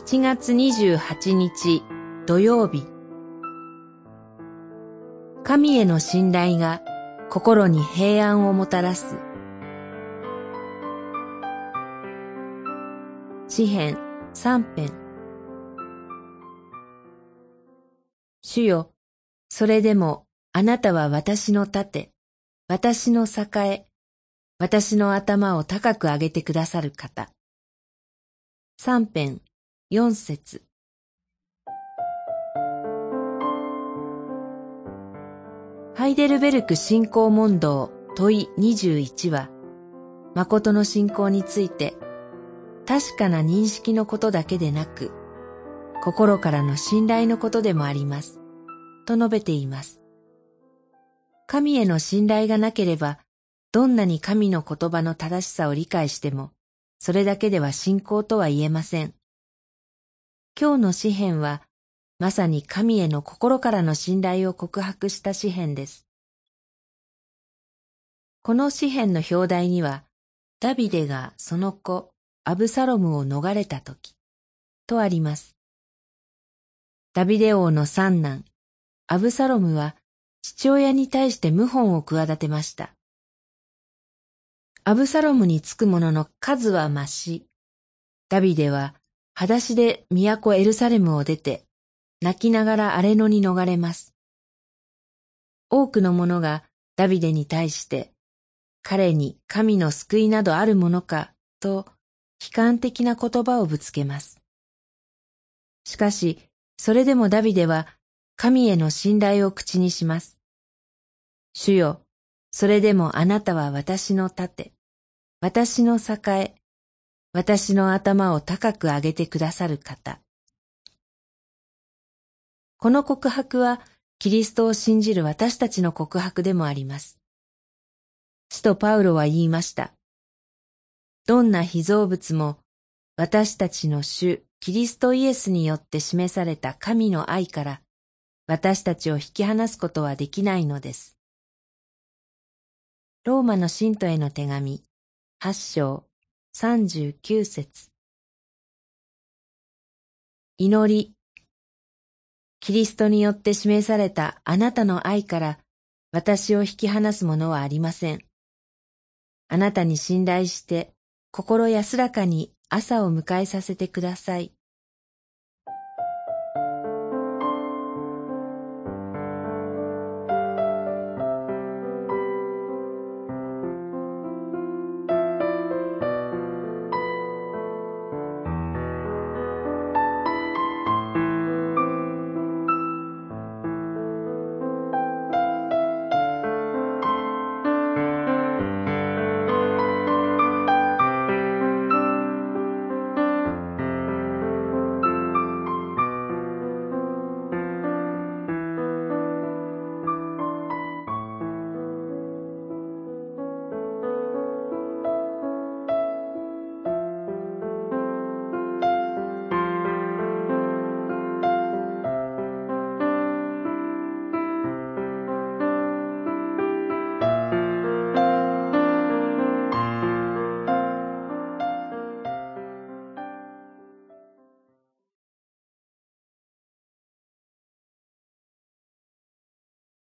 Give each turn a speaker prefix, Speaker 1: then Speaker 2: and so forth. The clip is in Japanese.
Speaker 1: 1月28日土曜日。神への信頼が心に平安をもたらす。詩編三編。主よ、それでもあなたは私の盾、私の栄え、私の頭を高く上げてくださる方。三編、四節。ハイデルベルク信仰問答問い21は、誠の信仰について、確かな認識のことだけでなく、心からの信頼のことでもあります。と述べています。神への信頼がなければ、どんなに神の言葉の正しさを理解しても、それだけでは信仰とは言えません。今日の詩篇は、まさに神への心からの信頼を告白した詩篇です。この詩篇の表題には、ダビデがその子、アブサロムを逃れた時、とあります。ダビデ王の三男、アブサロムは父親に対して謀反を企てました。アブサロムにつく者の数は増し、ダビデは裸足で都エルサレムを出て、泣きながら荒れ野に逃れます。多くの者がダビデに対して、彼に神の救いなどあるものか、と悲観的な言葉をぶつけます。しかし、それでもダビデは神への信頼を口にします。主よ、それでもあなたは私の盾、私の栄、私の頭を高く上げてくださる方。この告白は、キリストを信じる私たちの告白でもあります。使徒パウロは言いました。どんな被造物も、私たちの主、キリストイエスによって示された神の愛から、私たちを引き離すことはできないのです。ローマの信徒への手紙、八章、39節祈りキリストによって示されたあなたの愛から私を引き離すものはありません。あなたに信頼して心安らかに朝を迎えさせてください。